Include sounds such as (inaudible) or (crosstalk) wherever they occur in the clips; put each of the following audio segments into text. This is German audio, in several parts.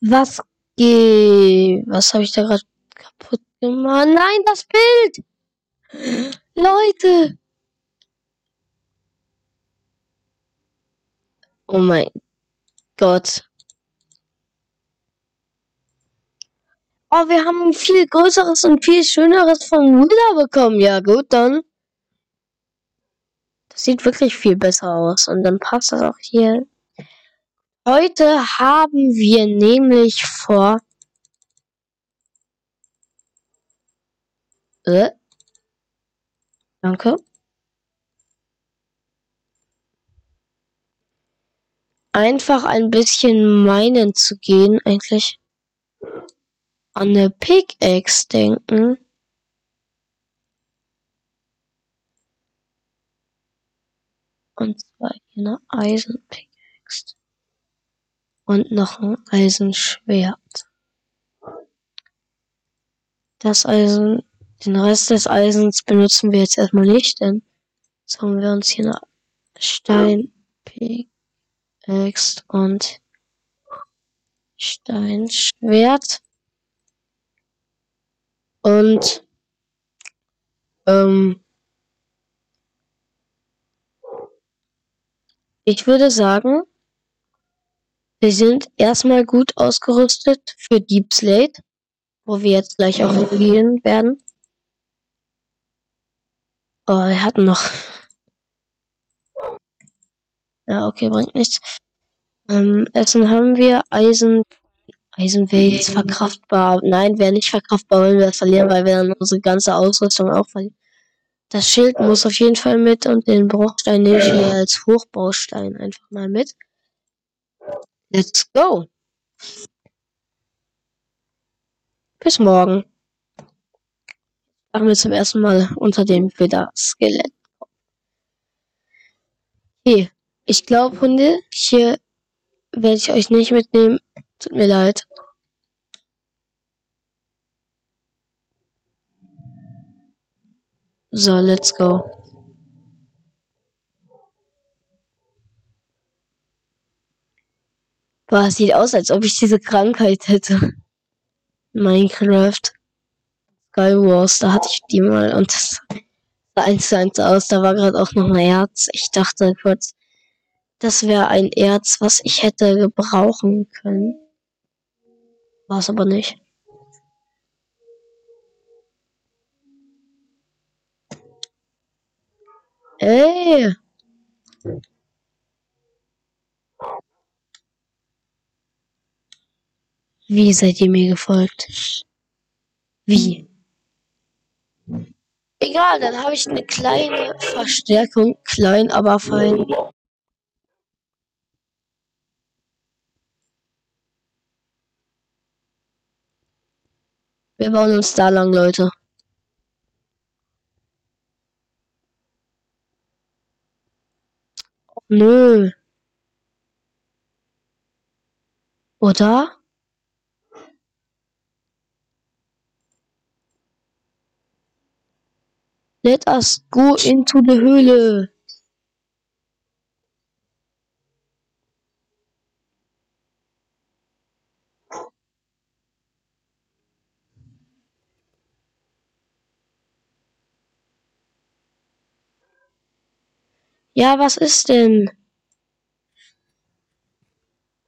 Was geht? Was habe ich da gerade kaputt gemacht? Nein, das Bild! Leute! Oh mein Gott. Oh, wir haben ein viel größeres und viel schöneres von Willa bekommen. Ja, gut, dann. Das sieht wirklich viel besser aus. Und dann passt das auch hier. Heute haben wir nämlich vor. Äh, danke. Einfach ein bisschen meinen zu gehen, eigentlich an eine Pickaxe denken. Und zwar eine Eisenpickaxe. Und noch ein Eisenschwert. Das Eisen, den Rest des Eisens benutzen wir jetzt erstmal nicht, denn jetzt haben wir uns hier eine Steinpickaxe und Steinschwert. Und ähm, ich würde sagen, wir sind erstmal gut ausgerüstet für Deep Slate, wo wir jetzt gleich auch hingehen werden. Oh, wir hatten noch. Ja, okay, bringt nichts. Ähm, Essen haben wir, Eisen, Eisen wäre jetzt verkraftbar. Nein, wäre nicht verkraftbar, wenn wir das verlieren, weil wir dann unsere ganze Ausrüstung auch verlieren. Das Schild muss auf jeden Fall mit und den Bruchstein nehme ich mir als Hochbaustein einfach mal mit. Let's go. Bis morgen. Machen wir zum ersten Mal unter dem Widder Skelett. Okay, ich glaube, Hunde, hier werde ich euch nicht mitnehmen. Tut mir leid. So, let's go. Boah, sieht aus, als ob ich diese Krankheit hätte. Minecraft. Skywars, da hatte ich die mal und das sah eins zu eins aus. Da war gerade auch noch ein Erz. Ich dachte kurz, das wäre ein Erz, was ich hätte gebrauchen können. War es aber nicht. Ey! Wie seid ihr mir gefolgt? Wie? Egal, dann habe ich eine kleine Verstärkung. Klein, aber fein. Wir bauen uns da lang, Leute. Nö. Oder? Let us go into the Höhle. Ja, was ist denn?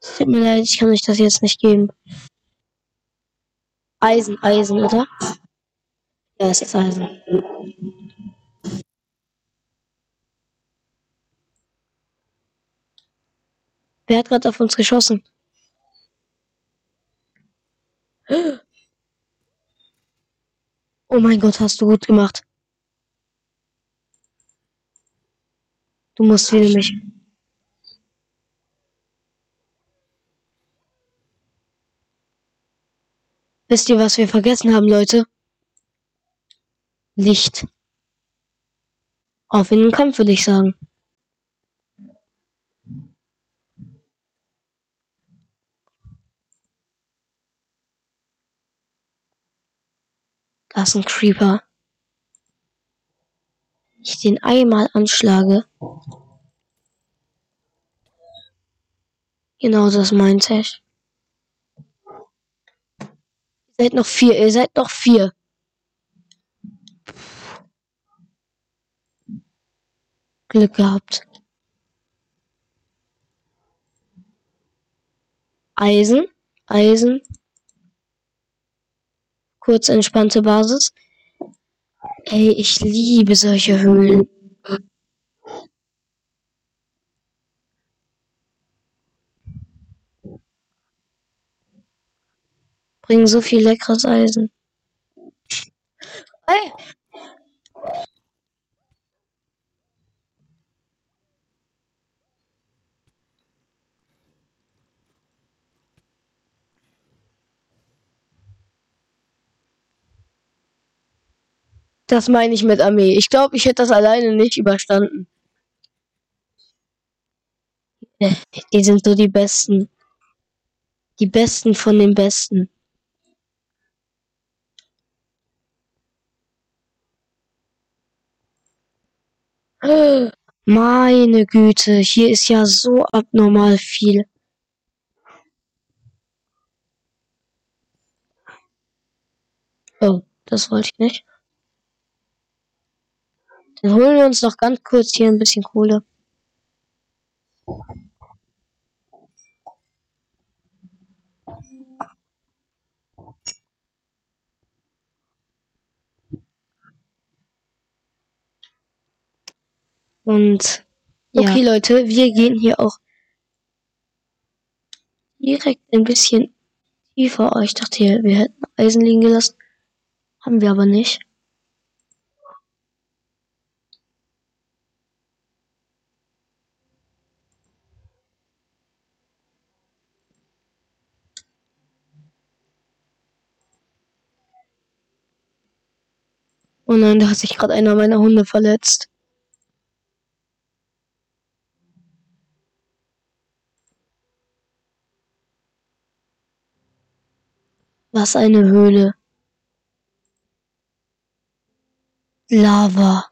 Tut mir leid, ich kann euch das jetzt nicht geben. Eisen, Eisen, oder? Ja, es ist Eisen. Wer hat gerade auf uns geschossen? Oh mein Gott, hast du gut gemacht. Du musst wieder mich. Wisst ihr, was wir vergessen haben, Leute? Licht. Auf in den Kampf, würde ich sagen. Da ist ein Creeper. Ich den einmal anschlage. Genau das meinte ich. Ihr seid noch vier, ihr seid noch vier. Glück gehabt. Eisen, Eisen. Kurz entspannte Basis. Ey, ich liebe solche Höhlen. Bringen so viel leckeres Eisen. Ey. Das meine ich mit Armee. Ich glaube, ich hätte das alleine nicht überstanden. Die sind so die Besten. Die Besten von den Besten. Meine Güte, hier ist ja so abnormal viel. Oh, das wollte ich nicht. Dann holen wir uns noch ganz kurz hier ein bisschen Kohle. Und okay, ja. Leute, wir gehen hier auch direkt ein bisschen tiefer. Oh, ich dachte, hier, wir hätten Eisen liegen gelassen. Haben wir aber nicht. Oh nein, da hat sich gerade einer meiner Hunde verletzt. Was eine Höhle. Lava.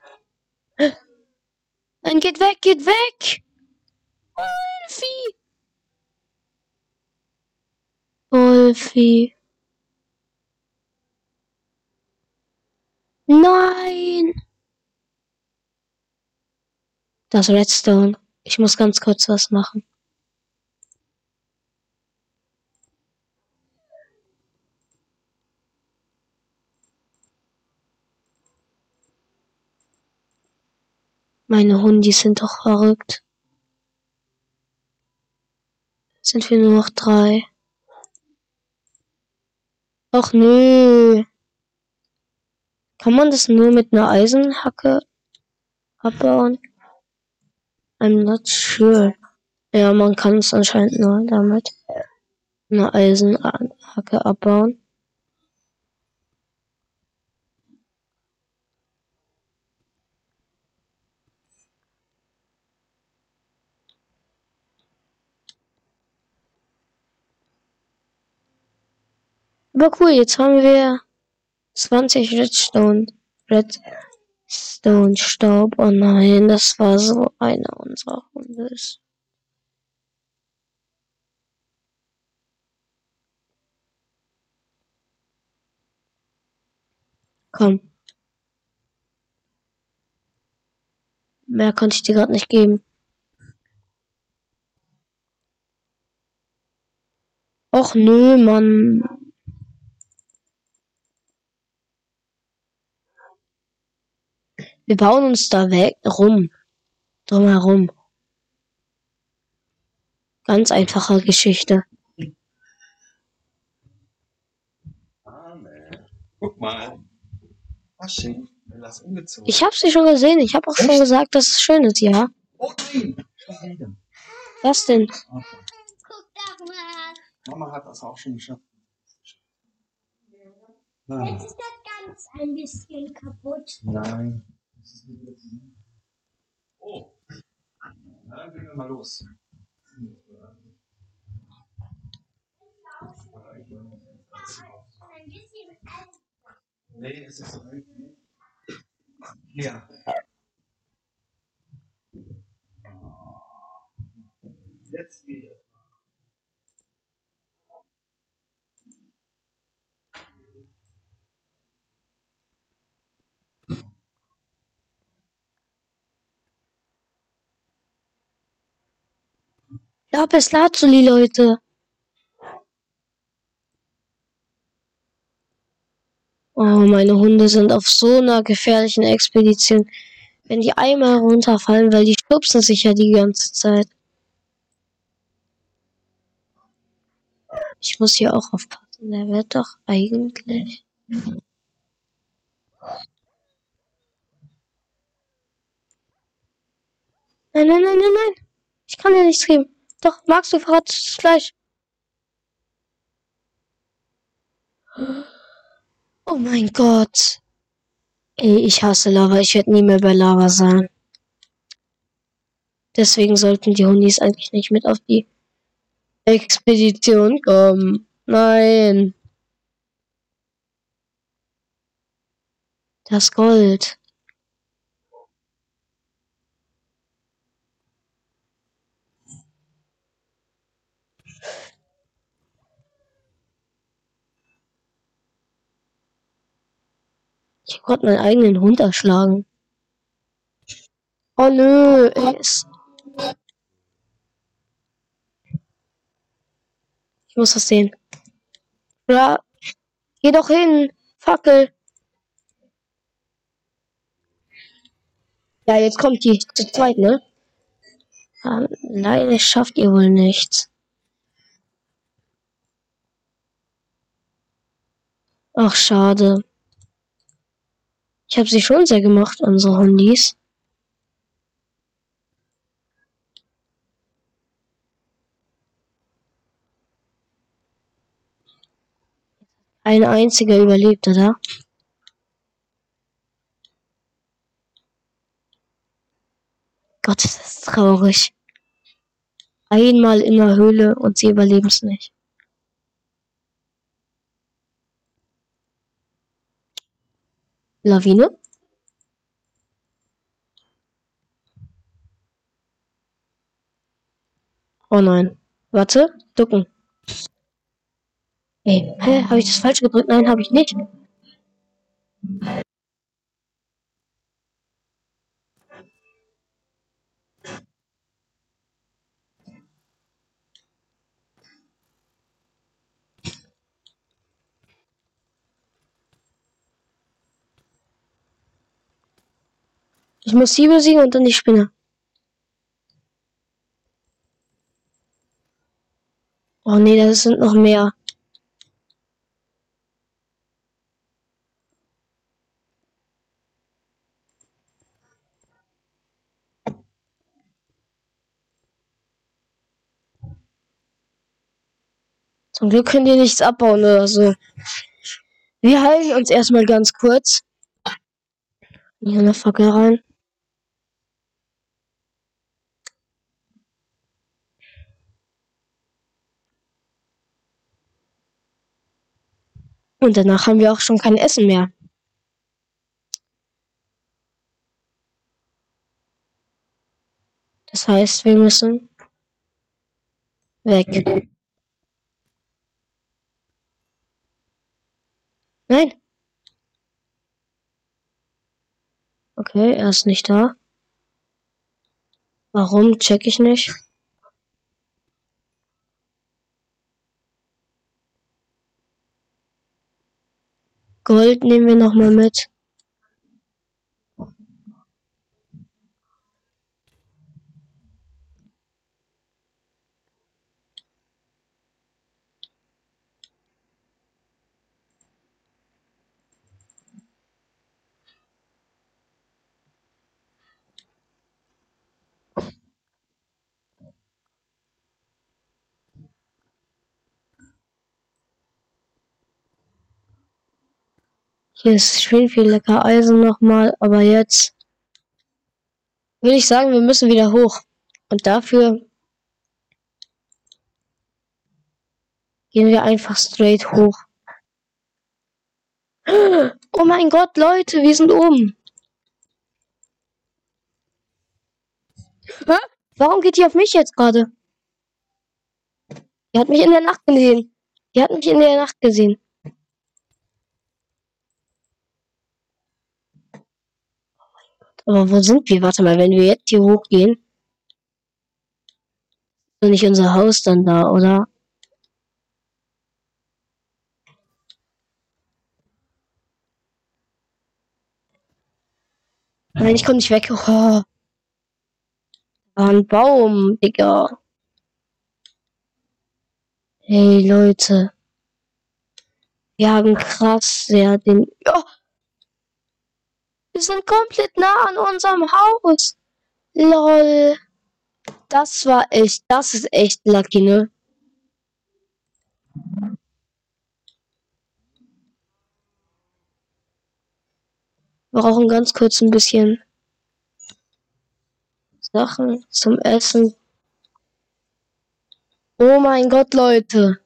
Nein, geht weg, geht weg! Wolfi! Wolfi. Nein! Das Redstone. Ich muss ganz kurz was machen. Meine Hundis sind doch verrückt. Sind wir nur noch drei? Ach nö. Kann man das nur mit einer Eisenhacke abbauen? I'm not sure. Ja, man kann es anscheinend nur damit eine Eisenhacke abbauen. Aber cool, jetzt haben wir 20 Redstone. Redstone Staub. Oh nein, das war so einer unserer Hunde. Komm. Mehr konnte ich dir gerade nicht geben. Och nö, Mann. Wir bauen uns da weg rum. Drumherum. Ganz einfache Geschichte. Guck mal. Was schön. Ich habe sie schon gesehen. Ich habe auch Echt? schon gesagt, dass es schön ist, ja. Oh nein. Was denn? Okay. Guck doch mal. Mama hat das auch schon geschafft. Jetzt ist das ganz ein bisschen kaputt. Nein. Oh. Dann gehen wir mal los. Nee, es ist so. Ja. Jetzt geht Lapis Lazuli, Leute. Oh, meine Hunde sind auf so einer gefährlichen Expedition. Wenn die einmal runterfallen, weil die stupsen sich ja die ganze Zeit. Ich muss hier auch aufpassen. Der wird doch eigentlich. Nein, nein, nein, nein, nein. Ich kann dir nichts geben. Doch, magst du verratetes Fleisch? Oh mein Gott. Ey, ich hasse Lava. Ich werde nie mehr bei Lava sein. Deswegen sollten die Hundis eigentlich nicht mit auf die Expedition kommen. Nein. Das Gold. Ich konnte meinen eigenen Hund erschlagen. Oh nö, es. Ich muss das sehen. Ja, geh doch hin. Fackel. Ja, jetzt kommt die zu zweit, ne? Alleine schafft ihr wohl nichts. Ach, schade. Ich habe sie schon sehr gemacht, unsere Hundis. Ein einziger überlebt, oder? Gott, das ist traurig. Einmal in der Höhle und sie überleben es nicht. Lawine. Oh nein. Warte, ducken. Ey, hä, habe ich das falsch gedrückt? Nein, habe ich nicht. Ich muss sie besiegen und dann die Spinne. Oh nee, das sind noch mehr. Zum Glück können die nichts abbauen oder so. Wir heilen uns erstmal ganz kurz. Hier eine Fackel rein. Und danach haben wir auch schon kein Essen mehr. Das heißt, wir müssen weg. Nein. Okay, er ist nicht da. Warum, check ich nicht. Gold nehmen wir noch mal mit. Hier ist schön viel lecker Eisen nochmal, aber jetzt würde ich sagen, wir müssen wieder hoch. Und dafür gehen wir einfach straight hoch. Oh mein Gott, Leute, wir sind oben. Hä? Warum geht die auf mich jetzt gerade? Die hat mich in der Nacht gesehen. Die hat mich in der Nacht gesehen. Aber wo sind wir? Warte mal, wenn wir jetzt hier hochgehen. Ist nicht unser Haus dann da, oder? Nein, ich komme nicht weg. Oh. Ein Baum, Digga. Hey, Leute. Wir haben krass sehr den... Oh. Wir sind komplett nah an unserem Haus. Lol. Das war echt, das ist echt lucky, ne? Wir brauchen ganz kurz ein bisschen Sachen zum Essen. Oh mein Gott, Leute.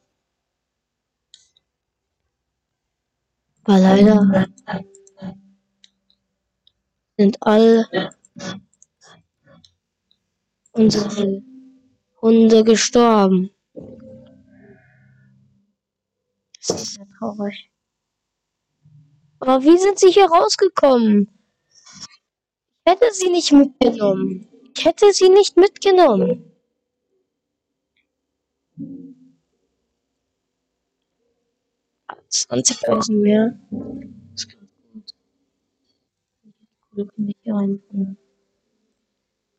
War leider sind alle unsere Hunde gestorben. Das ist sehr traurig. Aber wie sind sie hier rausgekommen? Ich hätte sie nicht mitgenommen. Ich hätte sie nicht mitgenommen. Zwanzigtausend mehr. Das klingt gut. Hier reinbringen.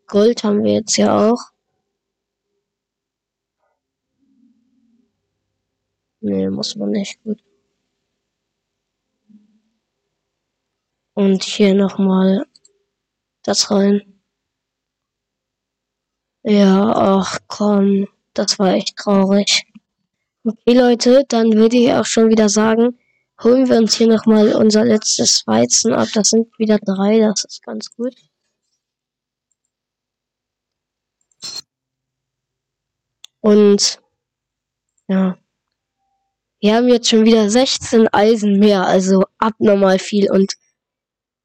Gold haben wir jetzt ja auch. Nee, muss man nicht. Gut. Und hier nochmal das rein. Ja, ach komm, das war echt traurig. Okay, Leute, dann würde ich auch schon wieder sagen, holen wir uns hier nochmal unser letztes Weizen ab. Das sind wieder drei, das ist ganz gut. Und ja, wir haben jetzt schon wieder 16 Eisen mehr, also abnormal viel. Und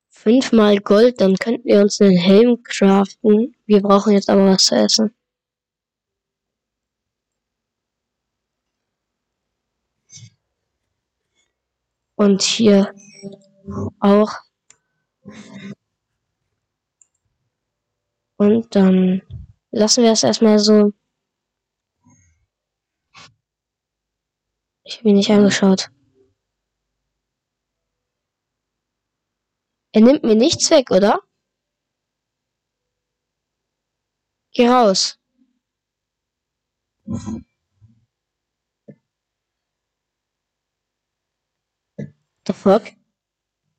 fünfmal Gold, dann könnten wir uns einen Helm craften. Wir brauchen jetzt aber was zu essen. Und hier auch. Und dann lassen wir es erstmal so. Ich habe ihn nicht angeschaut. Er nimmt mir nichts weg, oder? Geh raus. The fuck?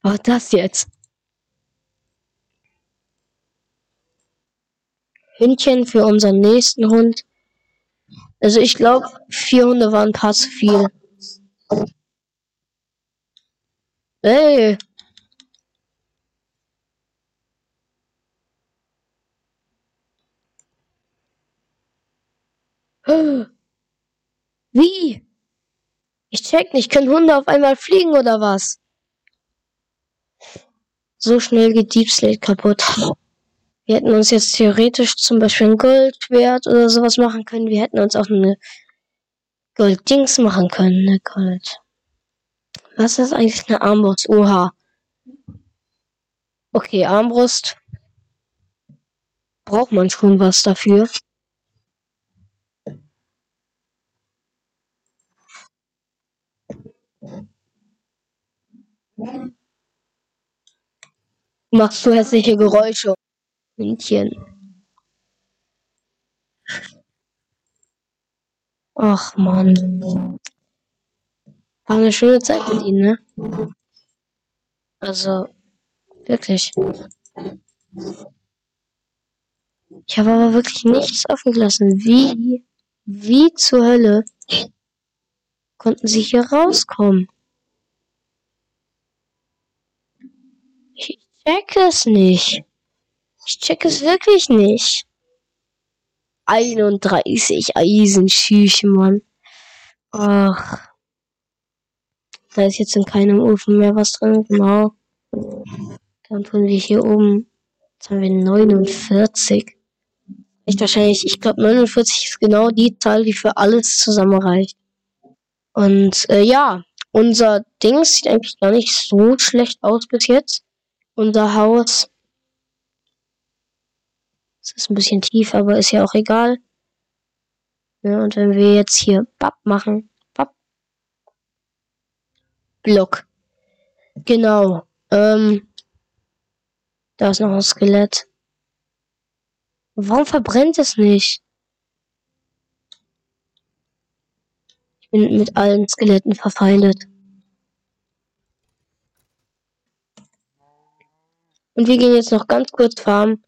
Was das jetzt? Hündchen für unseren nächsten Hund. Also ich glaube, vier Hunde waren ein paar zu viel. Hey. (gasps) Wie? Ich check nicht, können Hunde auf einmal fliegen oder was? So schnell geht Deep Slate kaputt. Wir hätten uns jetzt theoretisch zum Beispiel ein Goldschwert oder sowas machen können. Wir hätten uns auch eine Golddings machen können, ne Gold. Was ist eigentlich eine Armbrust? Oha. Okay, Armbrust. Braucht man schon was dafür. Machst du hässliche Geräusche? Hündchen. Ach man. War eine schöne Zeit mit ihnen, ne? Also, wirklich. Ich habe aber wirklich nichts offen gelassen. Wie, wie zur Hölle konnten sie hier rauskommen? Ich check es nicht. Ich check es wirklich nicht. 31 Eisenschüche, Mann. Ach. Da ist jetzt in keinem Ofen mehr was drin, genau. Dann tun wir hier oben. Jetzt haben wir 49. Nicht wahrscheinlich, ich glaube 49 ist genau die Zahl, die für alles zusammen reicht. Und äh, ja, unser Ding sieht eigentlich gar nicht so schlecht aus bis jetzt. Unser Haus. Es ist ein bisschen tief, aber ist ja auch egal. Ja, und wenn wir jetzt hier Bap machen, Bap, Block. Genau. Ähm, da ist noch ein Skelett. Warum verbrennt es nicht? Ich bin mit allen Skeletten verfeindet. Und wir gehen jetzt noch ganz kurz farmen.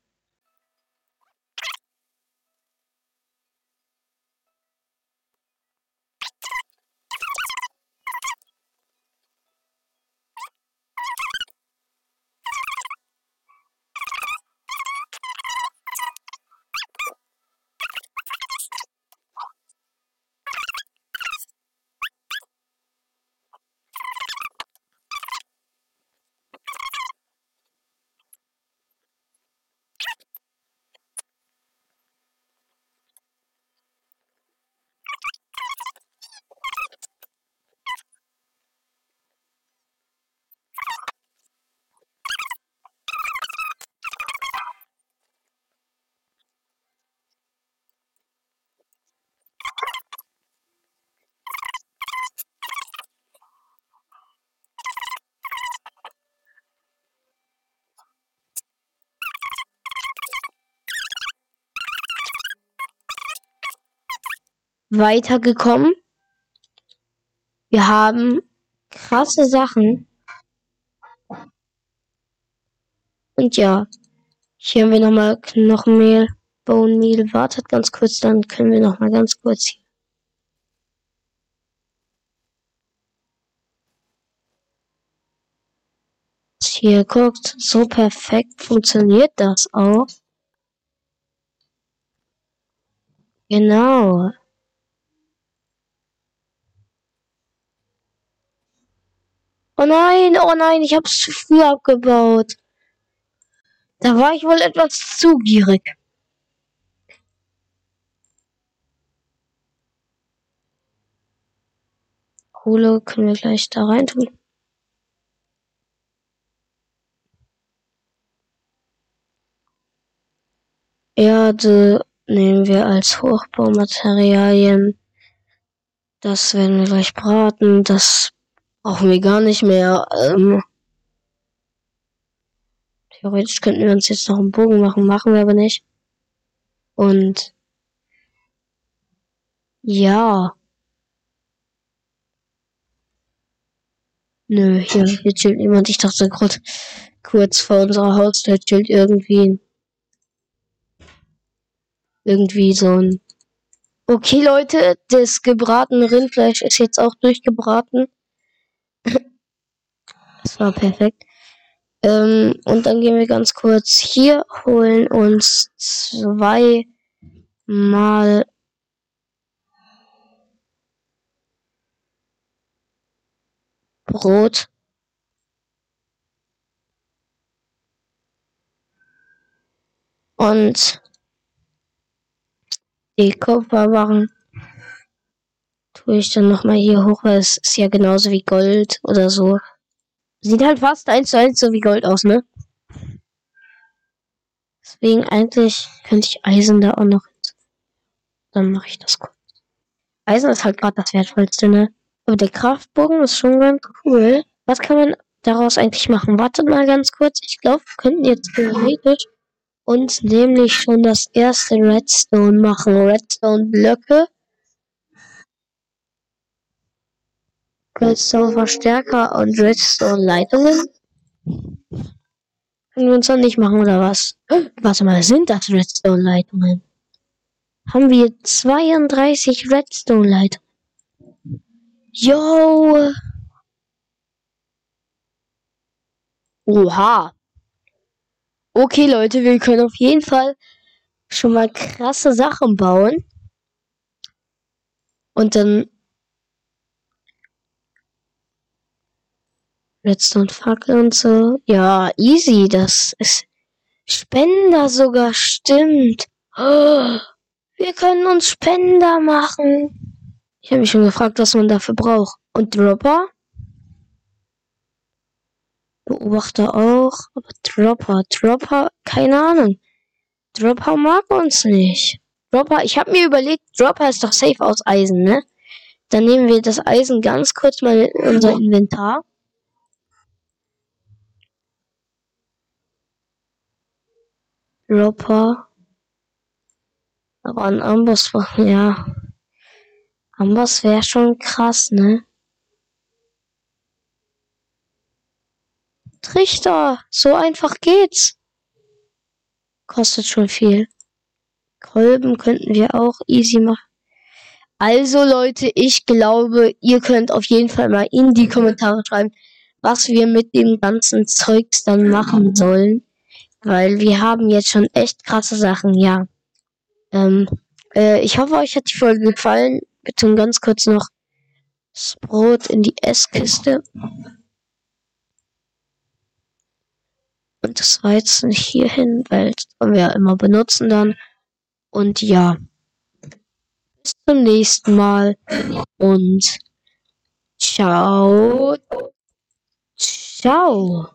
Weitergekommen. Wir haben krasse Sachen. Und ja, hier haben wir nochmal Knochenmehl, Bone Meal. Wartet ganz kurz, dann können wir nochmal ganz kurz hier. Hier guckt, so perfekt funktioniert das auch. Genau. Oh nein, oh nein, ich hab's zu früh abgebaut. Da war ich wohl etwas zu gierig. Kohle können wir gleich da rein tun. Erde nehmen wir als Hochbaumaterialien. Das werden wir gleich braten. Das Brauchen wir gar nicht mehr. Ähm, theoretisch könnten wir uns jetzt noch einen Bogen machen, machen wir aber nicht. Und ja. Nö, hier, hier chillt niemand. Ich dachte gerade kurz vor unserer Haustür chillt irgendwie irgendwie so ein Okay, Leute, das gebratene Rindfleisch ist jetzt auch durchgebraten. Das war perfekt. Ähm, und dann gehen wir ganz kurz hier, holen uns zwei mal Brot. Und die Kupferbarren tue ich dann nochmal hier hoch, weil es ist ja genauso wie Gold oder so. Sieht halt fast eins zu eins so wie Gold aus, ne? Deswegen eigentlich könnte ich Eisen da auch noch Dann mache ich das kurz. Eisen ist halt gerade das Wertvollste, ne? Aber der Kraftbogen ist schon ganz cool. Was kann man daraus eigentlich machen? Wartet mal ganz kurz. Ich glaube, wir könnten jetzt theoretisch uns nämlich schon das erste Redstone machen. Redstone-Blöcke. Redstone-Verstärker und Redstone-Leitungen. Können wir uns dann nicht machen, oder was? (gasps) Warte mal, sind das Redstone-Leitungen? Haben wir 32 Redstone-Leitungen? Yo! Oha! Okay, Leute, wir können auf jeden Fall schon mal krasse Sachen bauen. Und dann Redstone Fackel und so. Ja, easy. Das ist Spender sogar. Stimmt. (gasps) Wir können uns Spender machen. Ich habe mich schon gefragt, was man dafür braucht. Und Dropper? Beobachter auch. Aber Dropper, Dropper, keine Ahnung. Dropper mag uns nicht. Dropper, ich habe mir überlegt, Dropper ist doch safe aus Eisen, ne? Dann nehmen wir das Eisen ganz kurz mal in unser Inventar. Dropper. Aber ein Amboss, ja. Amboss wäre schon krass, ne? Trichter, so einfach geht's. Kostet schon viel. Kolben könnten wir auch easy machen. Also Leute, ich glaube, ihr könnt auf jeden Fall mal in die Kommentare schreiben, was wir mit dem ganzen Zeugs dann machen sollen. Weil wir haben jetzt schon echt krasse Sachen, ja. Ähm, äh, ich hoffe, euch hat die Folge gefallen. Tun ganz kurz noch das Brot in die Esskiste. Und das Weizen hier hin, weil das können wir ja immer benutzen dann. Und ja, bis zum nächsten Mal und ciao. Ciao.